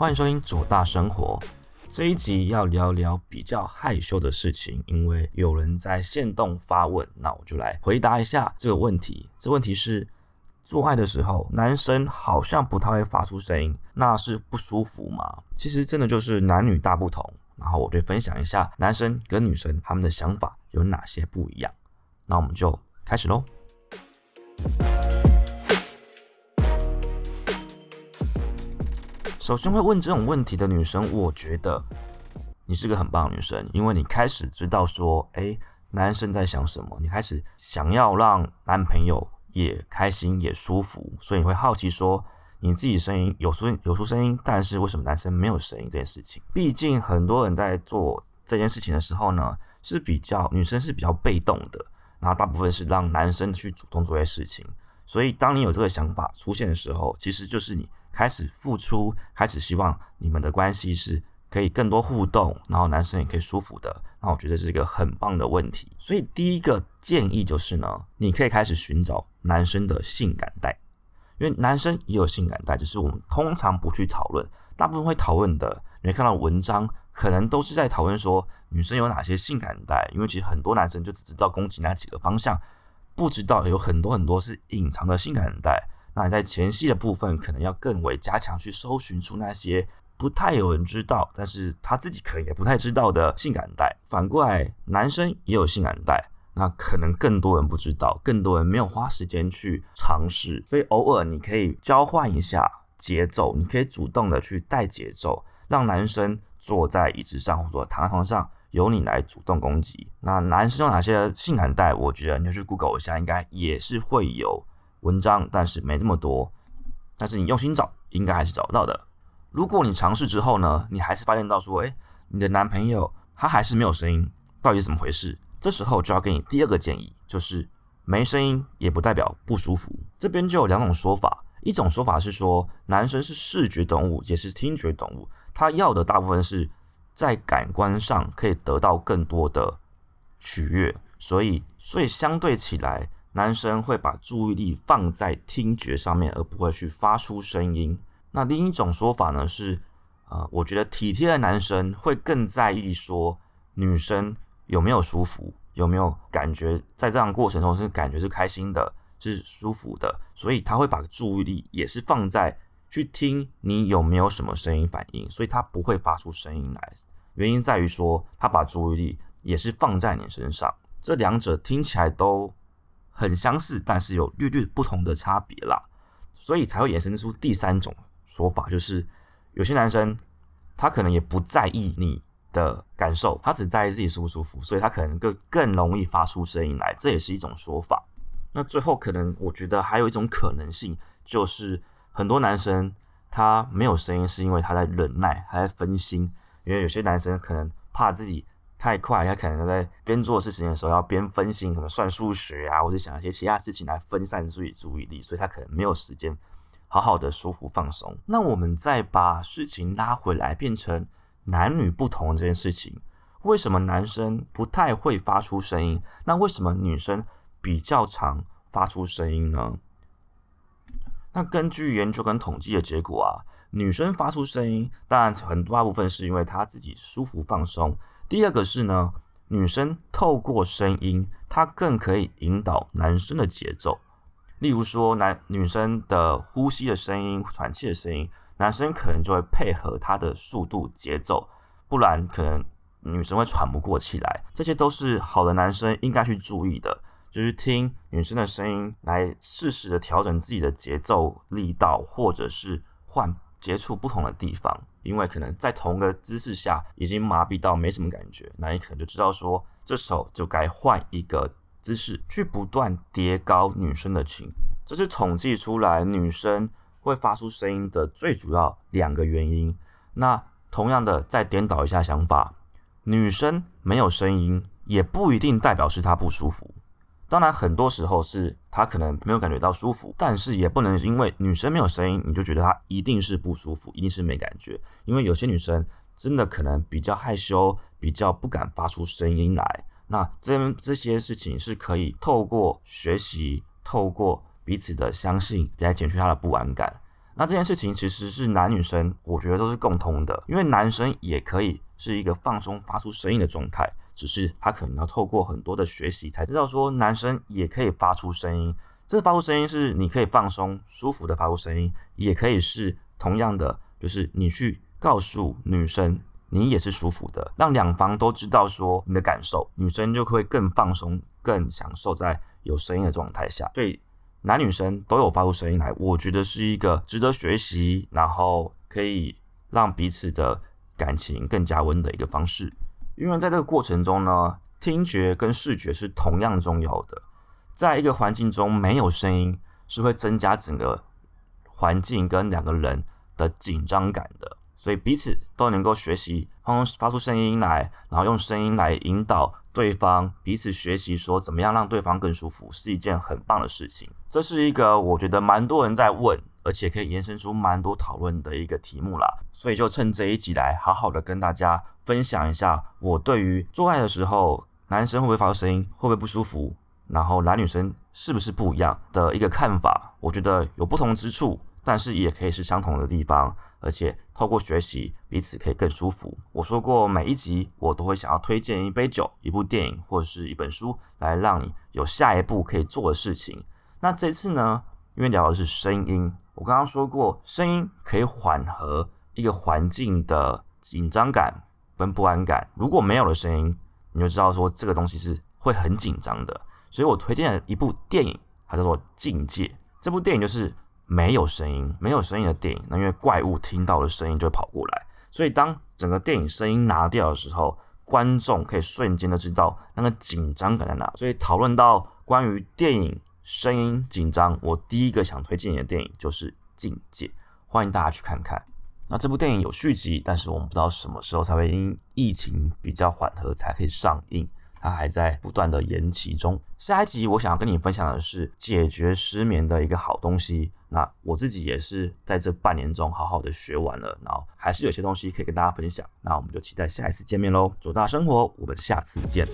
欢迎收听左大生活。这一集要聊聊比较害羞的事情，因为有人在线动发问，那我就来回答一下这个问题。这问题是：做爱的时候，男生好像不太会发出声音，那是不舒服吗？其实真的就是男女大不同。然后我就分享一下男生跟女生他们的想法有哪些不一样。那我们就开始喽。首先会问这种问题的女生，我觉得你是个很棒的女生，因为你开始知道说，哎，男生在想什么，你开始想要让男朋友也开心也舒服，所以你会好奇说，你自己声音有出有出声音，但是为什么男生没有声音这件事情？毕竟很多人在做这件事情的时候呢，是比较女生是比较被动的，然后大部分是让男生去主动做些事情，所以当你有这个想法出现的时候，其实就是你。开始付出，开始希望你们的关系是可以更多互动，然后男生也可以舒服的。那我觉得是一个很棒的问题。所以第一个建议就是呢，你可以开始寻找男生的性感带，因为男生也有性感带，只是我们通常不去讨论。大部分会讨论的，你会看到文章，可能都是在讨论说女生有哪些性感带，因为其实很多男生就只知道攻击那几个方向，不知道有很多很多是隐藏的性感带。那你在前戏的部分，可能要更为加强，去搜寻出那些不太有人知道，但是他自己可能也不太知道的性感带。反过来，男生也有性感带，那可能更多人不知道，更多人没有花时间去尝试。所以偶尔你可以交换一下节奏，你可以主动的去带节奏，让男生坐在椅子上或者躺在床上，由你来主动攻击。那男生有哪些性感带？我觉得你就去 Google 一下，应该也是会有。文章，但是没这么多，但是你用心找，应该还是找得到的。如果你尝试之后呢，你还是发现到说，哎，你的男朋友他还是没有声音，到底怎么回事？这时候就要给你第二个建议，就是没声音也不代表不舒服。这边就有两种说法，一种说法是说，男生是视觉动物，也是听觉动物，他要的大部分是在感官上可以得到更多的取悦，所以，所以相对起来。男生会把注意力放在听觉上面，而不会去发出声音。那另一种说法呢是，呃，我觉得体贴的男生会更在意说女生有没有舒服，有没有感觉在这样过程中是感觉是开心的，是舒服的，所以他会把注意力也是放在去听你有没有什么声音反应，所以他不会发出声音来。原因在于说他把注意力也是放在你身上，这两者听起来都。很相似，但是有略略不同的差别啦，所以才会衍生出第三种说法，就是有些男生他可能也不在意你的感受，他只在意自己舒不舒服，所以他可能更更容易发出声音来，这也是一种说法。那最后可能我觉得还有一种可能性，就是很多男生他没有声音，是因为他在忍耐，他在分心，因为有些男生可能怕自己。太快，他可能在边做事情的时候要边分心，什么算数学啊，或者想一些其他事情来分散自己注意力，所以他可能没有时间好好的舒服放松。那我们再把事情拉回来，变成男女不同这件事情，为什么男生不太会发出声音？那为什么女生比较常发出声音呢？那根据研究跟统计的结果啊，女生发出声音，当然很大部分是因为她自己舒服放松。第二个是呢，女生透过声音，她更可以引导男生的节奏。例如说，男女生的呼吸的声音、喘气的声音，男生可能就会配合她的速度节奏，不然可能女生会喘不过气来。这些都是好的男生应该去注意的，就是听女生的声音来适时的调整自己的节奏力道，或者是换接触不同的地方。因为可能在同个姿势下已经麻痹到没什么感觉，那你可能就知道说，这时候就该换一个姿势，去不断叠高女生的琴。这是统计出来女生会发出声音的最主要两个原因。那同样的，再颠倒一下想法，女生没有声音也不一定代表是她不舒服。当然，很多时候是她可能没有感觉到舒服，但是也不能因为女生没有声音，你就觉得她一定是不舒服，一定是没感觉。因为有些女生真的可能比较害羞，比较不敢发出声音来。那这这些事情是可以透过学习，透过彼此的相信，来减去她的不安感。那这件事情其实是男女生，我觉得都是共通的，因为男生也可以是一个放松、发出声音的状态，只是他可能要透过很多的学习才知道说，男生也可以发出声音。这发出声音是你可以放松、舒服的发出声音，也可以是同样的，就是你去告诉女生你也是舒服的，让两方都知道说你的感受，女生就会更放松、更享受在有声音的状态下。所以。男女生都有发出声音来，我觉得是一个值得学习，然后可以让彼此的感情更加温的一个方式。因为在这个过程中呢，听觉跟视觉是同样重要的。在一个环境中没有声音，是会增加整个环境跟两个人的紧张感的。所以彼此都能够学习，发发出声音来，然后用声音来引导对方，彼此学习说怎么样让对方更舒服，是一件很棒的事情。这是一个我觉得蛮多人在问，而且可以延伸出蛮多讨论的一个题目啦。所以就趁这一集来好好的跟大家分享一下，我对于做爱的时候，男生会不会发出声音，会不会不舒服，然后男女生是不是不一样的一个看法。我觉得有不同之处，但是也可以是相同的地方。而且透过学习，彼此可以更舒服。我说过，每一集我都会想要推荐一杯酒、一部电影或者是一本书，来让你有下一步可以做的事情。那这次呢，因为聊的是声音，我刚刚说过，声音可以缓和一个环境的紧张感跟不安感。如果没有了声音，你就知道说这个东西是会很紧张的。所以我推荐了一部电影，它叫做《境界》。这部电影就是。没有声音，没有声音的电影，那因为怪物听到的声音就会跑过来，所以当整个电影声音拿掉的时候，观众可以瞬间的知道那个紧张感在哪。所以讨论到关于电影声音紧张，我第一个想推荐你的电影就是《境界》，欢迎大家去看看。那这部电影有续集，但是我们不知道什么时候才会因疫情比较缓和才可以上映。它还在不断的延期中。下一集我想要跟你分享的是解决失眠的一个好东西。那我自己也是在这半年中好好的学完了，然后还是有些东西可以跟大家分享。那我们就期待下一次见面喽！走大生活，我们下次见。